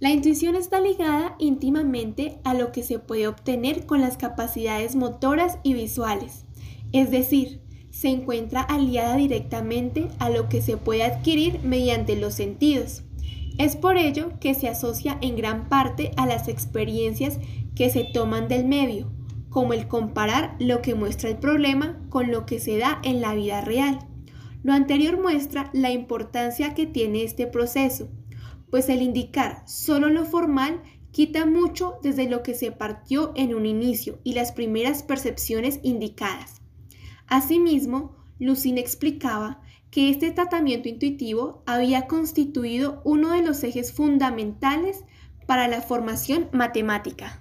La intuición está ligada íntimamente a lo que se puede obtener con las capacidades motoras y visuales, es decir, se encuentra aliada directamente a lo que se puede adquirir mediante los sentidos. Es por ello que se asocia en gran parte a las experiencias que se toman del medio, como el comparar lo que muestra el problema con lo que se da en la vida real. Lo anterior muestra la importancia que tiene este proceso, pues el indicar solo lo formal quita mucho desde lo que se partió en un inicio y las primeras percepciones indicadas. Asimismo, Lucin explicaba que este tratamiento intuitivo había constituido uno de los ejes fundamentales para la formación matemática.